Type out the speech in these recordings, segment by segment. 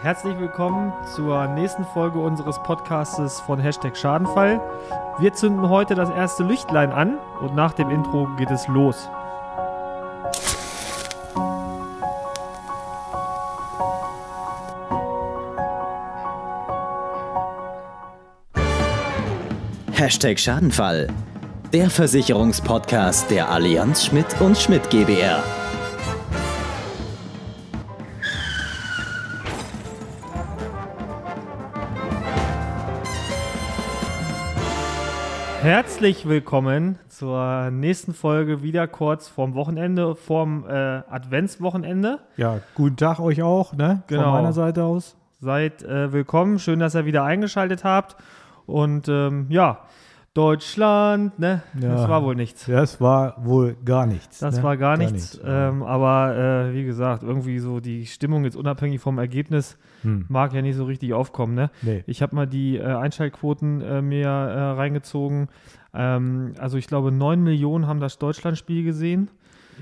Herzlich willkommen zur nächsten Folge unseres Podcastes von Hashtag Schadenfall. Wir zünden heute das erste Lichtlein an und nach dem Intro geht es los. Hashtag Schadenfall. Der Versicherungspodcast der Allianz Schmidt und Schmidt GbR. Herzlich willkommen zur nächsten Folge, wieder kurz vorm Wochenende, vorm äh, Adventswochenende. Ja, guten Tag euch auch, ne? Genau. Von meiner Seite aus. Seid äh, willkommen, schön, dass ihr wieder eingeschaltet habt. Und ähm, ja, Deutschland, ne? Ja. Das war wohl nichts. Das war wohl gar nichts. Das ne? war gar, nichts. ja. Ähm, aber äh, wie gesagt, irgendwie so die Stimmung jetzt unabhängig vom Ergebnis Hm. mag ja nicht so richtig aufkommen. Ne? Nee. Ich habe mal die äh, Einschaltquoten äh, mir äh, reingezogen. Ähm, also ich glaube, 9 Millionen haben das Deutschlandspiel gesehen.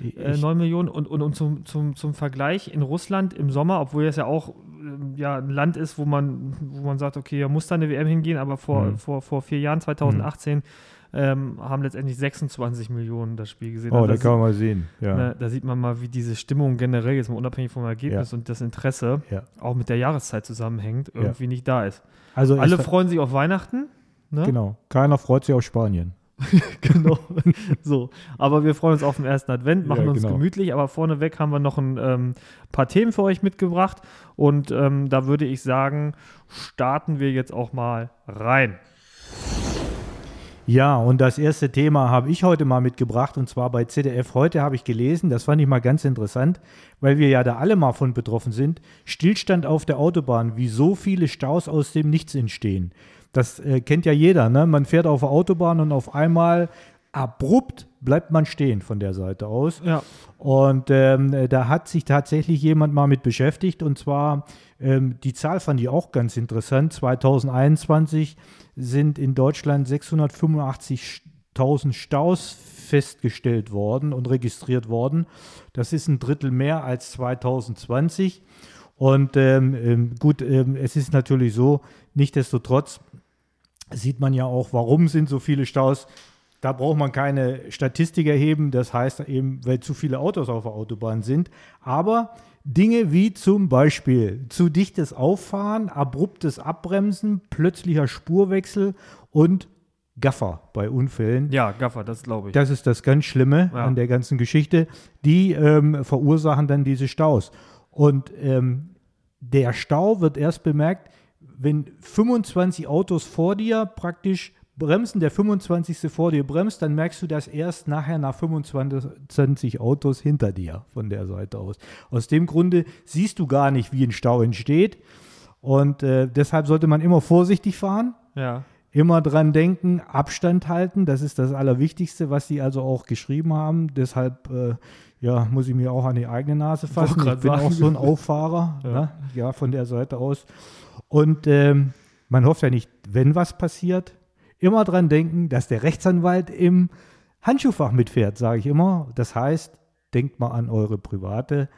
Äh, Ich- 9 Millionen und, und, und zum, zum, zum Vergleich in Russland im Sommer, obwohl das ja auch ähm, ja, ein Land ist, wo man, wo man sagt, okay, da muss da eine WM hingehen, aber vor, Mhm. vor, vor vier Jahren, 2018, ähm, haben letztendlich 26 Millionen das Spiel gesehen. oh, Also da kann man mal sehen. Ja. Ne, da sieht man mal, wie diese Stimmung generell, jetzt mal unabhängig vom Ergebnis und das Interesse Ja. auch mit der Jahreszeit zusammenhängt, irgendwie nicht da ist. Also Alle es- freuen sich auf Weihnachten. Ne? Genau. Keiner freut sich auf Spanien. genau. so. Aber wir freuen uns auf den ersten Advent, machen Ja, uns genau. gemütlich. Aber vorneweg haben wir noch ein ähm, paar Themen für euch mitgebracht. Und ähm, da würde ich sagen, starten wir jetzt auch mal rein. Ja, und das erste Thema habe ich heute mal mitgebracht und zwar bei ZDF heute habe ich gelesen, das fand ich mal ganz interessant, weil wir ja da alle mal von betroffen sind. Stillstand auf der Autobahn, wie so viele Staus aus dem Nichts entstehen. Das äh, kennt ja jeder, ne? Man fährt auf der Autobahn und auf einmal abrupt bleibt man stehen von der Seite aus. Ja. Und ähm, äh, da hat sich tatsächlich jemand mal mit beschäftigt. Und zwar, ähm, die Zahl fand ich auch ganz interessant. 2021 sind in Deutschland 685.000 Staus festgestellt worden und registriert worden. Das ist ein Drittel mehr als 2020. Und ähm, ähm, gut, ähm, es ist natürlich so, nichtdestotrotz sieht man ja auch, warum sind so viele Staus. Da braucht man keine Statistik erheben, das heißt eben, weil zu viele Autos auf der Autobahn sind. Aber Dinge wie zum Beispiel zu dichtes Auffahren, abruptes Abbremsen, plötzlicher Spurwechsel und Gaffer bei Unfällen. Ja, Gaffer, das glaube ich. Das ist das ganz Schlimme Ja. an der ganzen Geschichte. Die ähm, verursachen dann diese Staus. Und ähm, der Stau wird erst bemerkt, wenn 25 Autos vor dir praktisch bremsen, der 25. vor dir bremst, dann merkst du das erst nachher nach 25 Autos hinter dir von der Seite aus. Aus dem Grunde siehst du gar nicht, wie ein Stau entsteht. Und äh, deshalb sollte man immer vorsichtig fahren. ja. Immer dran denken, Abstand halten, das ist das Allerwichtigste, was sie also auch geschrieben haben. Deshalb äh, ja, muss ich mir auch an die eigene Nase fassen. Ich bin grad auch sagen. so ein Auffahrer, ja. Ne? ja, von der Seite aus. Und ähm, man hofft ja nicht, wenn was passiert, immer dran denken, dass der Rechtsanwalt im Handschuhfach mitfährt, sage ich immer. Das heißt, denkt mal an eure private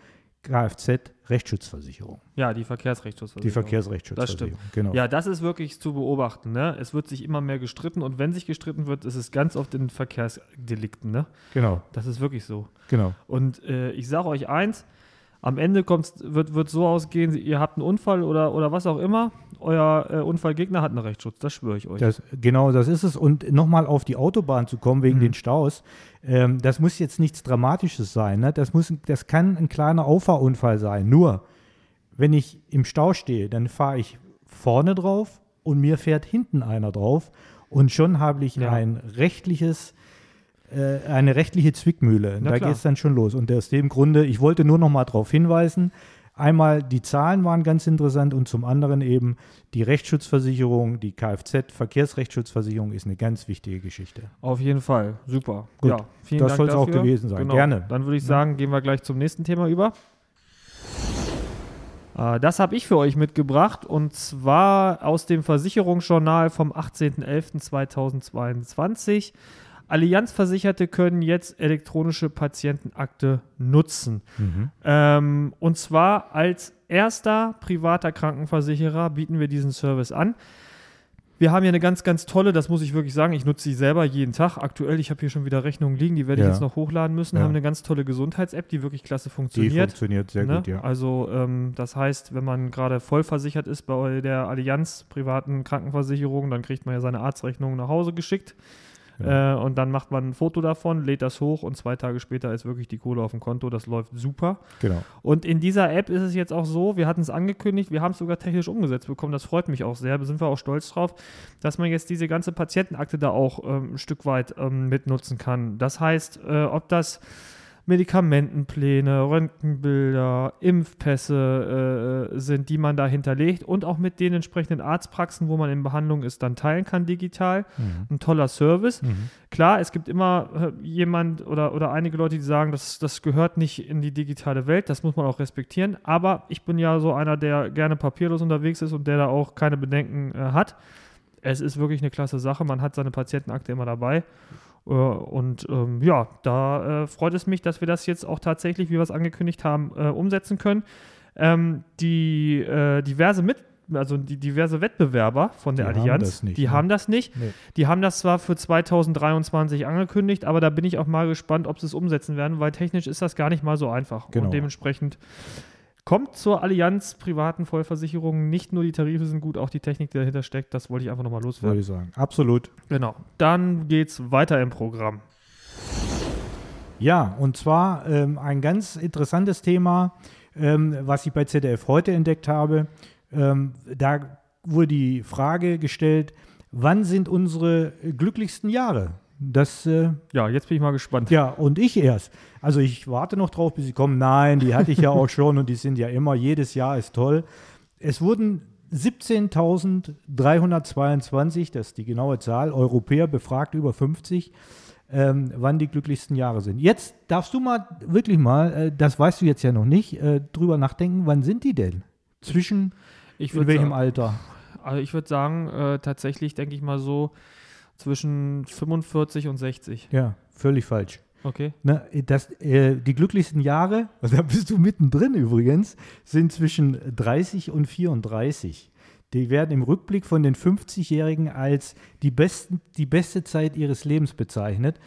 Kfz-Rechtsschutzversicherung. ja, die Verkehrsrechtsschutzversicherung. Die Das Verkehrsrechtsschutzversicherung. stimmt. Genau. Ja, das ist wirklich zu beobachten. Ne? Es wird sich immer mehr gestritten und wenn sich gestritten wird, ist es ganz oft in Verkehrsdelikten. Ne? genau, Das ist wirklich so. genau. Und äh, ich sage euch eins, am Ende wird es so ausgehen, ihr habt einen Unfall oder, oder was auch immer, euer äh, Unfallgegner hat einen Rechtsschutz, das schwöre ich euch. Das, genau, das ist es. Und nochmal auf die Autobahn zu kommen wegen Mhm. den Staus, ähm, das muss jetzt nichts Dramatisches sein. Ne? Das, muss, das kann ein kleiner Auffahrunfall sein. Nur, wenn ich im Stau stehe, dann fahre ich vorne drauf und mir fährt hinten einer drauf und schon habe ich Ja. ein rechtliches eine rechtliche Zwickmühle. Na da geht es dann schon los. Und aus dem Grunde, ich wollte nur noch mal darauf hinweisen, einmal die Zahlen waren ganz interessant und zum anderen eben die Rechtsschutzversicherung, die Kfz-Verkehrsrechtsschutzversicherung ist eine ganz wichtige Geschichte. Auf jeden Fall, super. Gut, ja, vielen das Dank soll's auch gewesen sein. Genau. Gerne. Dann würde ich sagen, gehen wir gleich zum nächsten Thema über. Äh, Das habe ich für euch mitgebracht und zwar aus dem Versicherungsjournal vom 18.11.2022. Allianzversicherte können jetzt elektronische Patientenakte nutzen. Mhm. Ähm, und zwar als erster privater Krankenversicherer bieten wir diesen Service an. Wir haben hier eine ganz, ganz tolle, das muss ich wirklich sagen, ich nutze sie selber jeden Tag. Aktuell, ich habe hier schon wieder Rechnungen liegen, die werde Ja. ich jetzt noch hochladen müssen. Ja. Haben eine ganz tolle Gesundheits-App, die wirklich klasse Die funktioniert. funktioniert sehr Ne? gut, ja. Also ähm, das heißt, wenn man gerade voll versichert ist bei der Allianz privaten Krankenversicherung, dann kriegt man ja seine Arztrechnung nach Hause geschickt. Äh, und dann macht man ein Foto davon, lädt das hoch und zwei Tage später ist wirklich die Kohle auf dem Konto. Das läuft super. Genau. Und in dieser App ist es jetzt auch so, wir hatten es angekündigt, wir haben es sogar technisch umgesetzt bekommen. Das freut mich auch sehr. Da sind wir auch stolz drauf, dass man jetzt diese ganze Patientenakte da auch ähm, ein Stück weit ähm, mitnutzen kann. Das heißt, äh, ob das Medikamentenpläne, Röntgenbilder, Impfpässe äh, sind, die man da hinterlegt und auch mit den entsprechenden Arztpraxen, wo man in Behandlung ist, dann teilen kann digital. Ein toller Service. Mhm. Klar, es gibt immer äh, jemand oder, oder einige Leute, die sagen, das, das gehört nicht in die digitale Welt, das muss man auch respektieren. Aber ich bin ja so einer, der gerne papierlos unterwegs ist und der da auch keine Bedenken äh, hat. Es ist wirklich eine klasse Sache, man hat seine Patientenakte immer dabei. Äh, und ähm, ja, da äh, freut es mich, dass wir das jetzt auch tatsächlich, wie wir es angekündigt haben, äh, umsetzen können. Ähm, die äh, diverse mit also die diverse Wettbewerber von der Die haben Allianz, das nicht, die ne? haben das nicht. Nee. Die haben das zwar für 2023 angekündigt, aber da bin ich auch mal gespannt, ob sie es umsetzen werden, weil technisch ist das gar nicht mal so einfach. Genau. Und dementsprechend kommt zur Allianz privaten Vollversicherungen nicht nur die Tarife sind gut, auch die Technik, die dahinter steckt. Das wollte ich einfach nochmal Würde loswerden. ich sagen. Absolut. Genau. Dann geht's weiter im Programm. Ja, und zwar ähm, ein ganz interessantes Thema, ähm, was ich bei ZDF heute entdeckt habe. Ähm, da wurde die Frage gestellt, wann sind unsere glücklichsten Jahre? Das, äh, Ja, jetzt bin ich mal gespannt. ja, und ich erst. Also ich warte noch drauf, bis sie kommen. Nein, die hatte ich ja auch schon und die sind ja immer, jedes Jahr ist toll. Es wurden 17.322, das ist die genaue Zahl, Europäer befragt, über 50, ähm, wann die glücklichsten Jahre sind. Jetzt darfst du mal wirklich mal, äh, das weißt du jetzt ja noch nicht, äh, drüber nachdenken, wann sind die denn? Zwischen Ich in welchem sagen, Alter? also ich würde sagen, äh, tatsächlich denke ich mal so zwischen 45 und 60. Ja, völlig falsch. Okay. Ne, das, äh, die glücklichsten Jahre, und da bist du mittendrin übrigens, sind zwischen 30 und 34. Die werden im Rückblick von den 50-Jährigen als die, besten, die beste Zeit ihres Lebens bezeichnet.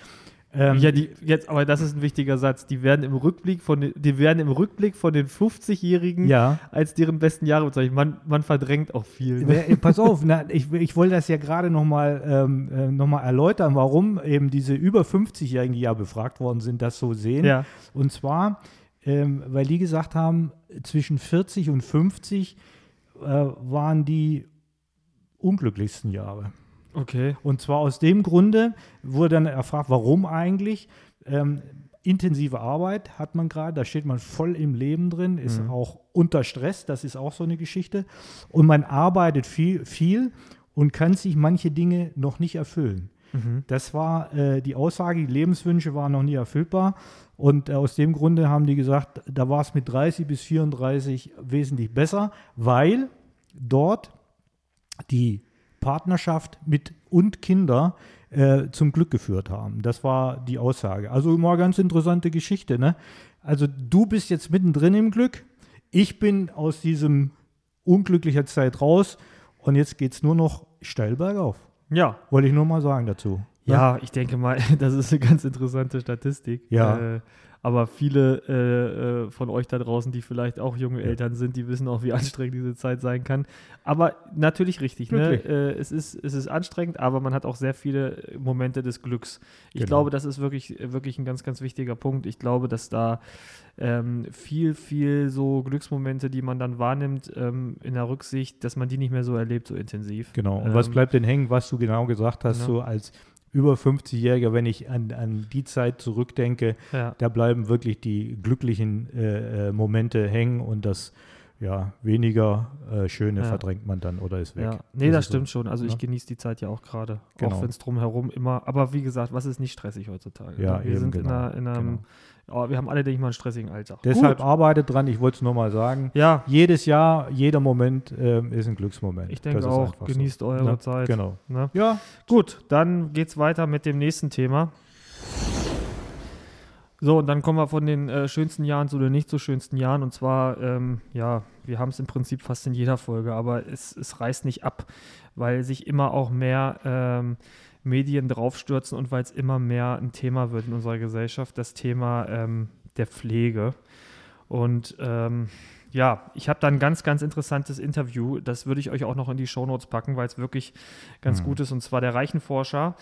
Ähm, ja, die, jetzt, aber das ist ein wichtiger Satz. Die werden im Rückblick von den, die werden im Rückblick von den 50-Jährigen ja. als deren besten Jahre bezeichnet. Man, man verdrängt auch viel. Ne? Pass auf, na, ich, ich wollte das ja gerade nochmal ähm, äh, noch mal erläutern, warum eben diese über 50-Jährigen, die ja befragt worden sind, das so sehen. Ja. Und zwar, ähm, weil die gesagt haben, zwischen 40 und 50 äh, waren die unglücklichsten Jahre. Okay. Und zwar aus dem Grunde wurde dann erfragt, warum eigentlich. Ähm, intensive Arbeit hat man gerade, da steht man voll im Leben drin, ist Mhm. auch unter Stress, das ist auch so eine Geschichte. Und man arbeitet viel, viel und kann sich manche Dinge noch nicht erfüllen. Mhm. Das war äh, die Aussage, die Lebenswünsche waren noch nie erfüllbar. Und äh, aus dem Grunde haben die gesagt, da war es mit 30 bis 34 wesentlich besser, weil dort die Partnerschaft mit und Kinder äh, zum Glück geführt haben. Das war die Aussage. Also immer ganz interessante Geschichte. Ne? Also du bist jetzt mittendrin im Glück. Ich bin aus diesem unglücklicher Zeit raus und jetzt geht es nur noch steil bergauf. Ja. Wollte ich nur mal sagen dazu. Ja, ich denke mal, das ist eine ganz interessante Statistik. Ja. Äh, aber viele äh, äh, von euch da draußen, die vielleicht auch junge Eltern sind, die wissen auch, wie anstrengend diese Zeit sein kann. Aber natürlich richtig. Ne? Äh, es, ist, es ist anstrengend, aber man hat auch sehr viele Momente des Glücks. Ich Genau. glaube, das ist wirklich, wirklich ein ganz, ganz wichtiger Punkt. Ich glaube, dass da ähm, viel, viel so Glücksmomente, die man dann wahrnimmt, ähm, in der Rücksicht, dass man die nicht mehr so erlebt, so intensiv. Genau. Und was Ähm, bleibt denn hängen, was du genau gesagt hast, Ja. so als über 50-Jähriger, wenn ich an, an die Zeit zurückdenke, Ja. da bleiben wirklich die glücklichen äh, äh, Momente hängen und das ja, weniger äh, schöne Ja. verdrängt man dann oder ist weg. Ja, nee, das so, stimmt schon. Also ich ne? genieße die Zeit ja auch gerade. Genau. Auch wenn es drumherum immer, aber wie gesagt, was ist nicht stressig heutzutage? Ja, ne? wir eben, sind genau, in, einer, in einem, ja, wir haben alle, denke ich mal, einen stressigen Alltag. Deshalb Gut. arbeitet dran, ich wollte es nur mal sagen. Ja, Jedes Jahr, jeder Moment ähm, ist ein Glücksmoment. ich denke Das auch, genießt so. eure Ne? Zeit. Genau. Ne? Ja, Gut, dann geht's weiter mit dem nächsten Thema. So, und dann kommen wir von den äh, schönsten Jahren zu den nicht so schönsten Jahren. Und zwar, ähm, ja, wir haben es im Prinzip fast in jeder Folge, aber es, es reißt nicht ab, weil sich immer auch mehr ähm, Medien draufstürzen und weil es immer mehr ein Thema wird in unserer Gesellschaft, das Thema ähm, der Pflege. Und ähm, ja, ich habe da ein ganz, ganz interessantes Interview. Das würde ich euch auch noch in die Shownotes packen, weil es wirklich ganz Mhm. gut ist. Und zwar der Reichenforscher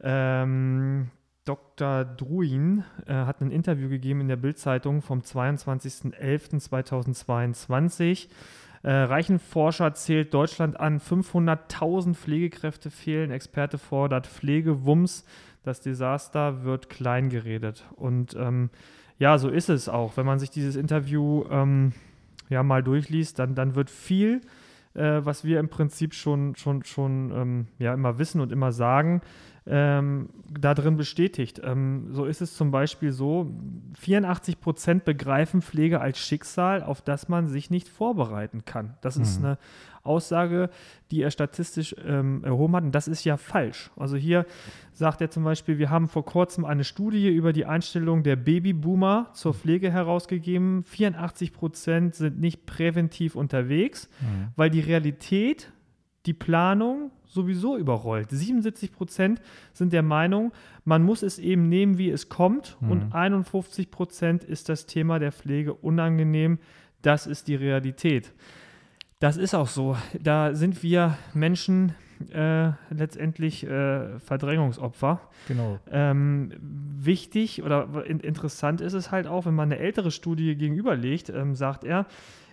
ähm, Dr. Druin äh, hat ein Interview gegeben in der Bild-Zeitung vom 22.11.2022. Äh, Reichenforscher zählt Deutschland an, 500.000 Pflegekräfte fehlen. Experte fordert Pflegewumms. Das Desaster wird klein geredet. Und ähm, ja, so ist es auch. Wenn man sich dieses Interview ähm, ja mal durchliest, dann, dann wird viel, äh, was wir im Prinzip schon, schon, schon ähm, ja, immer wissen und immer sagen, ähm, da drin bestätigt. Ähm, so ist es zum Beispiel so, 84 Prozent begreifen Pflege als Schicksal, auf das man sich nicht vorbereiten kann. Das ist Mhm. eine Aussage, die er statistisch ähm, erhoben hat und das ist ja falsch. Also hier sagt er zum Beispiel, wir haben vor kurzem eine Studie über die Einstellung der Babyboomer zur Pflege herausgegeben. 84 Prozent sind nicht präventiv unterwegs, Mhm. weil die Realität die Planung sowieso überrollt. 77 Prozent sind der Meinung, man muss es eben nehmen, wie es kommt. Mhm. Und 51 Prozent ist das Thema der Pflege unangenehm. Das ist die Realität. Das ist auch so. Da sind wir Menschen äh, letztendlich äh, Verdrängungsopfer. genau. Ähm, wichtig oder in, interessant ist es halt auch, wenn man eine ältere Studie gegenüberlegt, ähm, sagt er,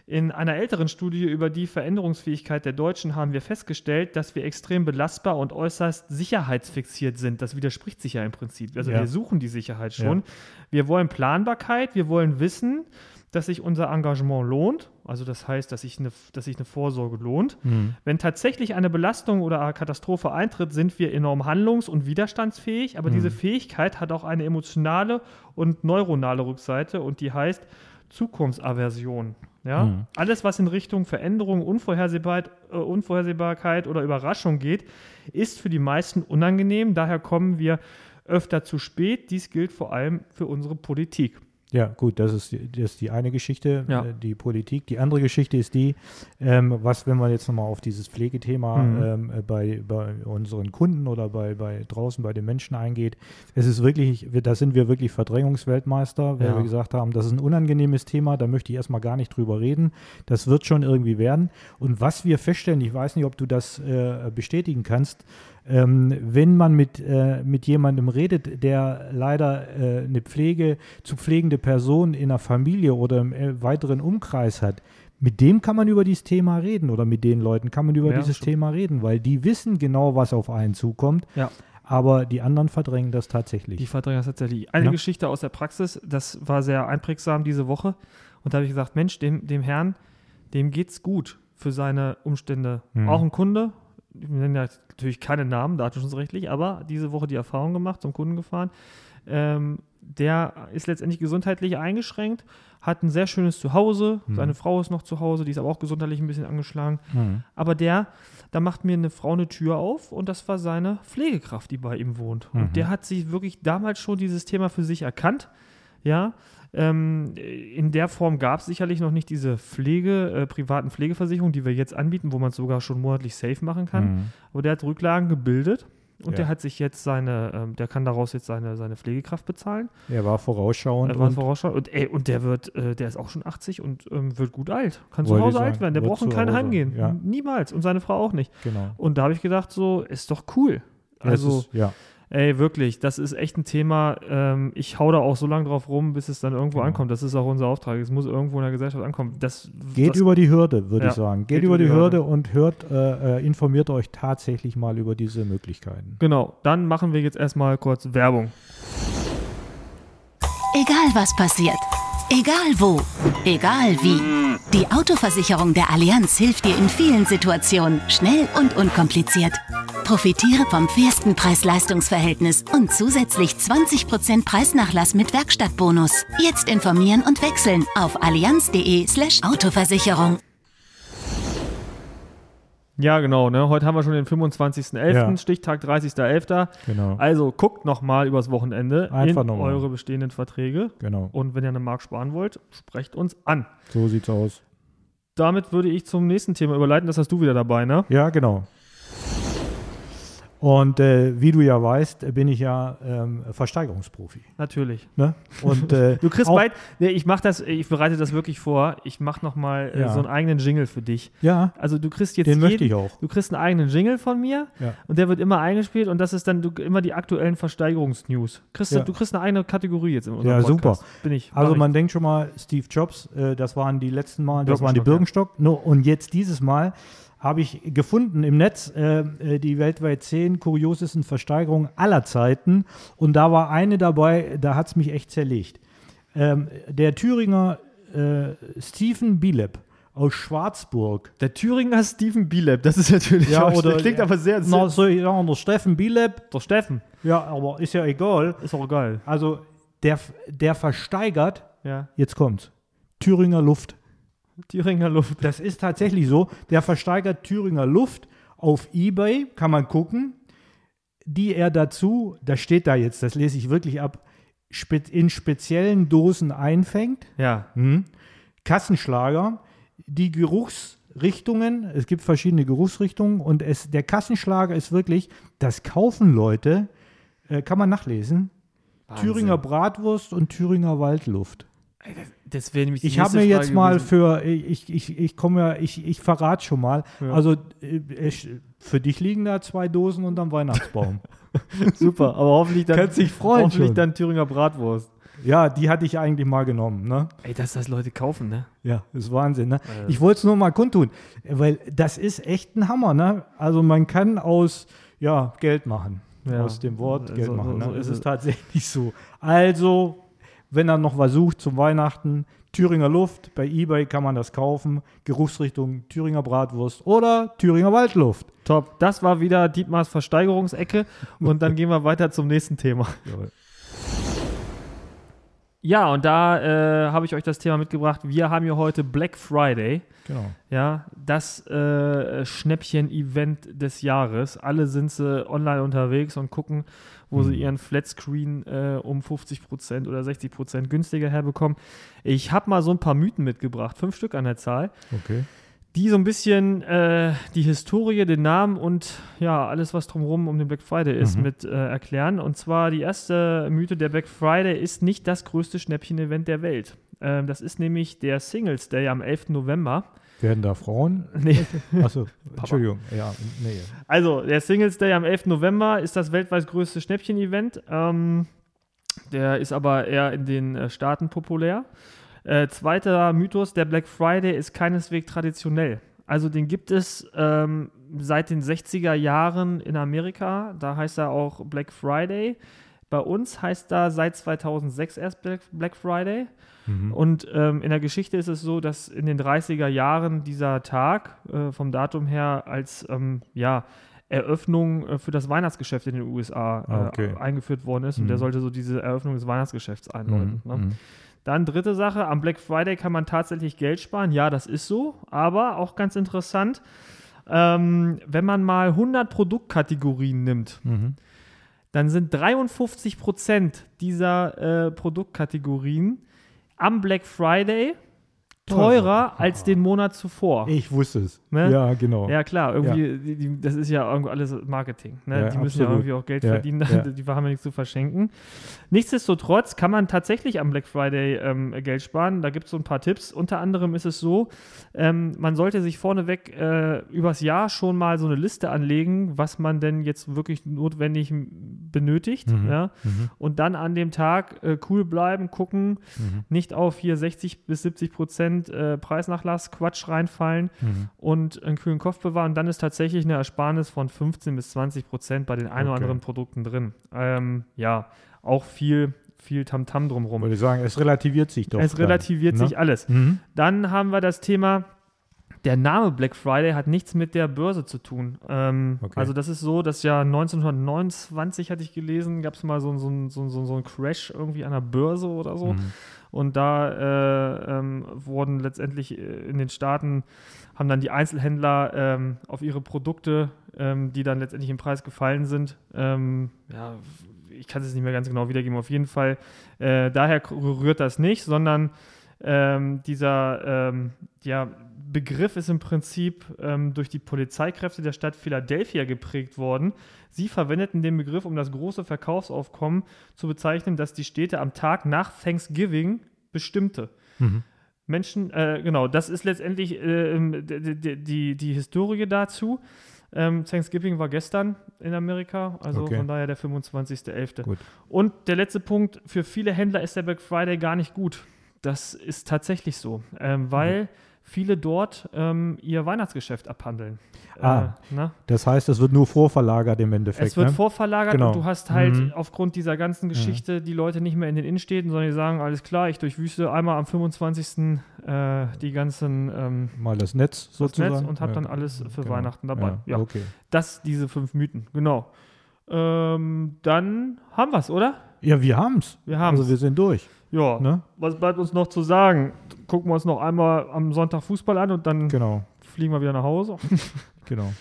in einer älteren Studie über die Veränderungsfähigkeit der Deutschen haben wir festgestellt, dass wir extrem belastbar und äußerst sicherheitsfixiert sind. Das widerspricht sich ja im Prinzip. Also Ja. wir suchen die Sicherheit schon. Wir wollen Planbarkeit, wir wollen wissen, dass sich unser Engagement lohnt. Also das heißt, dass sich eine, dass sich eine Vorsorge lohnt. Mhm. Wenn tatsächlich eine Belastung oder eine Katastrophe eintritt, sind wir enorm handlungs- und widerstandsfähig, aber Mhm. diese Fähigkeit hat auch eine emotionale und neuronale Rückseite und die heißt Zukunftsaversion. Ja? Mhm. Alles, was in Richtung Veränderung, Unvorhersehbarkeit, äh, Unvorhersehbarkeit oder Überraschung geht, ist für die meisten unangenehm. Daher kommen wir öfter zu spät. Dies gilt vor allem für unsere Politik. Ja, gut, das ist, die- das ist die eine Geschichte, Ja. äh, die Politik. Die andere Geschichte ist die, ähm, was, wenn man jetzt nochmal auf dieses Pflegethema Mhm. ähm, äh, bei, bei unseren Kunden oder bei, bei draußen bei den Menschen eingeht. Es ist wirklich, wir- da sind wir wirklich Verdrängungsweltmeister, weil Ja. wir gesagt haben, das ist ein unangenehmes Thema, da möchte ich erstmal gar nicht drüber reden. Das wird schon irgendwie werden. Und was wir feststellen, ich weiß nicht, ob du das äh, bestätigen kannst, ähm, wenn man mit, äh, mit jemandem redet, der leider äh, eine Pflege, zu pflegende Person in einer Familie oder im äh, weiteren Umkreis hat, mit dem kann man über dieses Thema reden oder mit den Leuten kann man über Ja, dieses stimmt. Thema reden, weil die wissen genau, was auf einen zukommt, Ja. aber die anderen verdrängen das tatsächlich. Die verdrängen das tatsächlich. Eine Ja. Geschichte aus der Praxis, das war sehr einprägsam diese Woche. Und da habe ich gesagt, Mensch, dem, dem Herrn, dem geht's gut für seine Umstände. Mhm. Auch ein Kunde, wir nennen ja natürlich keine Namen, datenschutzrechtlich, aber diese Woche die Erfahrung gemacht, zum Kunden gefahren. Ähm, der ist letztendlich gesundheitlich eingeschränkt, hat ein sehr schönes Zuhause, Mhm. seine Frau ist noch zu Hause, die ist aber auch gesundheitlich ein bisschen angeschlagen. Mhm. Aber der, da macht mir eine Frau eine Tür auf und das war seine Pflegekraft, die bei ihm wohnt. Mhm. Und der hat sich wirklich damals schon dieses Thema für sich erkannt. Ja, ähm, in der Form gab es sicherlich noch nicht diese Pflege, äh, privaten Pflegeversicherung, die wir jetzt anbieten, wo man es sogar schon monatlich safe machen kann. Mhm. Aber der hat Rücklagen gebildet und Ja. der hat sich jetzt seine, ähm, der kann daraus jetzt seine, seine Pflegekraft bezahlen. Er war vorausschauend. Er war und vorausschauend. Und, ey, und der wird, äh, der ist auch schon 80 und ähm, wird gut alt. Kann zu Hause alt werden. Der braucht in kein Heim gehen. ja. Niemals. Und seine Frau auch nicht. genau. Und da habe ich gedacht, so, ist doch cool. Also, ist, ja, ey, wirklich, das ist echt ein Thema. Ähm, ich hau da auch so lange drauf rum, bis es dann irgendwo Genau. ankommt. Das ist auch unser Auftrag. Es muss irgendwo in der Gesellschaft ankommen. Das, Geht das, über die Hürde, würde Ja, ich sagen. Geht, über die Hürde, und hört, äh, äh, informiert euch tatsächlich mal über diese Möglichkeiten. Genau, dann machen wir jetzt erstmal kurz Werbung. Egal was passiert, Egal wo, egal wie. Die Autoversicherung der Allianz hilft dir in vielen Situationen schnell und unkompliziert. Profitiere vom fairsten Preis-Leistungs-Verhältnis und zusätzlich 20% Preisnachlass mit Werkstattbonus. Jetzt informieren und wechseln auf allianz.de/slash Autoversicherung. Ja, genau. Ne? Heute haben wir schon den 25.11., Ja. Stichtag 30.11. Genau. Also guckt nochmal übers Wochenende Einfach in noch mal. eure bestehenden Verträge. Genau. Und wenn ihr eine Mark sparen wollt, sprecht uns an. So sieht's aus. Damit würde ich zum nächsten Thema überleiten. Das hast du wieder dabei, ne? Ja, genau. Und äh, wie du ja weißt, bin ich ja ähm, Versteigerungsprofi. Natürlich. Ne? Und, äh, Du kriegst bald, nee, ich mache das, ich bereite das wirklich vor. Ich mache nochmal äh, Ja. so einen eigenen Jingle für dich. Ja, Also du kriegst jetzt den jeden, möchte ich auch. Du kriegst einen eigenen Jingle von mir Ja. und der wird immer eingespielt und das ist dann du, immer die aktuellen Versteigerungsnews. Kriegst du, Ja. du kriegst eine eigene Kategorie jetzt in unserem Ja, Podcast. super. Bin ich. Also ich. man denkt schon mal, Steve Jobs, äh, das waren die letzten Mal, das waren die Birkenstock, Birkenstock. No, und jetzt dieses Mal habe ich gefunden im Netz äh, äh, die weltweit zehn kuriosesten Versteigerungen aller Zeiten. Und da war eine dabei, da hat es mich echt zerlegt. Ähm, der Thüringer äh, Stephen Bieleb aus Schwarzburg. Der Thüringer Steven Bieleb, das ist natürlich Ja, auch- oder- klingt aber sehr, Na, so, ja, der Steffen Bieleb. der Steffen. Ja, aber ist ja egal. Ist auch geil. Also der, der versteigert, Ja. jetzt kommt's, Thüringer Luft. Thüringer Luft. Das ist tatsächlich so. Der versteigert Thüringer Luft auf Ebay, kann man gucken, die er dazu, das steht da jetzt, das lese ich wirklich ab, in speziellen Dosen einfängt. Ja. Hm. Kassenschlager, die Geruchsrichtungen, es gibt verschiedene Geruchsrichtungen und es, der Kassenschlager ist wirklich, das kaufen Leute, äh, kann man nachlesen, Thüringer Bratwurst und Thüringer Waldluft. Das wäre nämlich die Ich habe mir jetzt Frage mal gewesen. für, ich, ich, ich komme ja, ich, ich verrate schon mal, Ja. also äh, für dich liegen da zwei Dosen unterm Weihnachtsbaum. Super, aber hoffentlich dann, Kannst dich freuen hoffentlich schon. dann Thüringer Bratwurst. ja, die hatte ich eigentlich mal genommen, ne? Ey, dass das Leute kaufen, ne? Ja, ist Wahnsinn, ne? Ich wollte es nur mal kundtun, weil das ist echt ein Hammer, ne? Also man kann aus, ja, Geld machen. Ja. Aus dem Wort So- Geld so- machen. Ne? so es ist ist es. tatsächlich so. Also, wenn er noch was sucht zum Weihnachten, Thüringer Luft, bei Ebay kann man das kaufen. Geruchsrichtung Thüringer Bratwurst oder Thüringer Waldluft. Top. Das war wieder Dietmars Versteigerungsecke und dann gehen wir weiter zum nächsten Thema. Ja, und da äh, habe ich euch das Thema mitgebracht. Wir haben ja heute Black Friday. Genau. Ja, das äh, Schnäppchen-Event des Jahres. Alle sind sie online unterwegs und gucken, wo Mhm. sie ihren Flatscreen äh, um 50% oder 60% günstiger herbekommen. Ich habe mal so ein paar Mythen mitgebracht, fünf Stück an der Zahl, Okay. Die so ein bisschen äh, die Historie, den Namen und ja, alles, was drumherum um den Black Friday ist, Mhm. mit äh, erklären. Und zwar die erste Mythe, der Black Friday ist nicht das größte Schnäppchen-Event der Welt. Ähm, das ist nämlich der Singles Day am 11. November. Werden da Frauen? Nee. Achso, Entschuldigung. Ja, nee. Also, der Singles Day am 11. November ist das weltweit größte Schnäppchen-Event. Ähm, der ist aber eher in den äh, Staaten populär. Äh, zweiter Mythos, der Black Friday ist keineswegs traditionell. Also den gibt es ähm, seit den 60er Jahren in Amerika. Da heißt er auch Black Friday. Bei uns heißt er seit 2006 erst Black, Friday. Und ähm, in der Geschichte ist es so, dass in den 30er Jahren dieser Tag äh, vom Datum her als ähm, ja, Eröffnung äh, für das Weihnachtsgeschäft in den USA äh, okay. eingeführt worden ist. Und Mhm. der sollte so diese Eröffnung des Weihnachtsgeschäfts einläuten. Mhm. Ne? Dann dritte Sache, am Black Friday kann man tatsächlich Geld sparen. Ja, das ist so, aber auch ganz interessant, ähm, wenn man mal 100 Produktkategorien nimmt, Mhm. dann sind 53 Prozent dieser äh, Produktkategorien am Black Friday teurer als den Monat zuvor. Ich wusste es. Ne? Ja, genau. Ja, klar, irgendwie, Die, die, das ist ja irgendwie alles Marketing. Ne? Ja, die müssen ja absolut. irgendwie auch Geld Ja, verdienen, ja. die haben ja nichts zu verschenken. Nichtsdestotrotz kann man tatsächlich am Black Friday ähm, Geld sparen. Da gibt es so ein paar Tipps. Unter anderem ist es so, ähm, man sollte sich vorneweg äh, übers Jahr schon mal so eine Liste anlegen, was man denn jetzt wirklich notwendig benötigt. Mhm. Ja? Und dann an dem Tag äh, cool bleiben, gucken, Mhm. nicht auf hier 60 bis 70 Prozent äh, Preisnachlass, Quatsch reinfallen Mhm. und einen kühlen Kopf bewahren. Dann ist tatsächlich eine Ersparnis von 15 bis 20 Prozent bei den ein oder Okay. anderen Produkten drin. Ähm, ja, auch viel viel Tamtam drumherum. Würde ich sagen, es relativiert sich doch. Es dann, relativiert ne? sich alles. Mhm. Dann haben wir das Thema, der Name Black Friday hat nichts mit der Börse zu tun. Ähm, Okay. Also das ist so, dass ja 1929, hatte ich gelesen, gab es mal so, so, so, so, so einen Crash irgendwie an der Börse oder so. Mhm. Und da äh, ähm, wurden letztendlich äh, in den Staaten, haben dann die Einzelhändler ähm, auf ihre Produkte, ähm, die dann letztendlich im Preis gefallen sind, ähm, ja, ich kann es nicht mehr ganz genau wiedergeben, auf jeden Fall, äh, daher rührt das nicht, sondern ähm, dieser ja, Begriff ist im Prinzip ähm, durch die Polizeikräfte der Stadt Philadelphia geprägt worden. Sie verwendeten den Begriff, um das große Verkaufsaufkommen zu bezeichnen, das die Städte am Tag nach Thanksgiving bestimmte. Mhm. Menschen, äh, genau, das ist letztendlich ähm, die, die, die, die Historie dazu. Ähm, Thanksgiving war gestern in Amerika, also Okay. von daher der 25.11. Gut. Und der letzte Punkt, für viele Händler ist der Black Friday gar nicht gut. Das ist tatsächlich so, ähm, weil viele dort ähm, ihr Weihnachtsgeschäft abhandeln. Ah. Äh, ne? Das heißt, es wird nur vorverlagert im Endeffekt. Es wird ne? vorverlagert Genau. und du hast halt Mhm. aufgrund dieser ganzen Geschichte die Leute nicht mehr in den Innenstädten, sondern die sagen, alles klar, ich durchwüste einmal am 25. Äh, die ganzen ähm, Mal das Netz das sozusagen. Netz und hab Ja. dann alles für Genau. Weihnachten dabei. Ja, okay. das, diese fünf Mythen, genau. Ähm, dann haben wir es, oder? Ja, wir haben's. Wir haben's. Also wir sind durch. Ja. Ne? Was bleibt uns noch zu sagen? Gucken wir uns noch einmal am Sonntag Fußball an und dann Genau, fliegen wir wieder nach Hause. genau.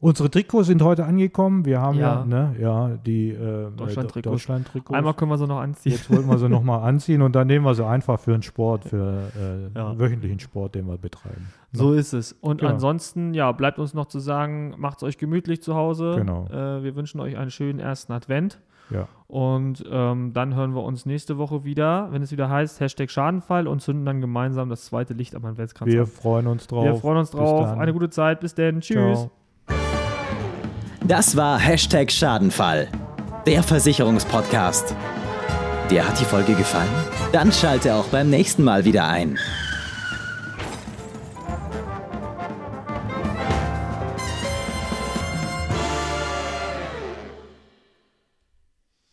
Unsere Trikots sind heute angekomm. Wir haben ja, Ja. ne, ja die äh, Deutschland-Trikots. Deutschland-Trikots. Einmal können wir sie noch anziehen. Jetzt wollten wir sie nochmal anziehen und dann nehmen wir sie einfach für einen Sport, für äh, Ja. wöchentlichen Sport, den wir betreiben. So ist es. Und Genau. ansonsten, ja, bleibt uns noch zu sagen, macht es euch gemütlich zu Hause. Genau. Äh, wir wünschen euch einen schönen ersten Advent. Ja. Und ähm, dann hören wir uns nächste Woche wieder, wenn es wieder heißt, Hashtag Schadenfall und zünden dann gemeinsam das zweite Licht am Adventskranz Wir an. freuen uns drauf. Wir freuen uns Bis drauf. dann. Eine gute Zeit. Bis denn. Tschüss. Ciao. Das war Hashtag Schadenfall, der Versicherungspodcast. Dir hat die Folge gefallen? Dann schalte auch beim nächsten Mal wieder ein.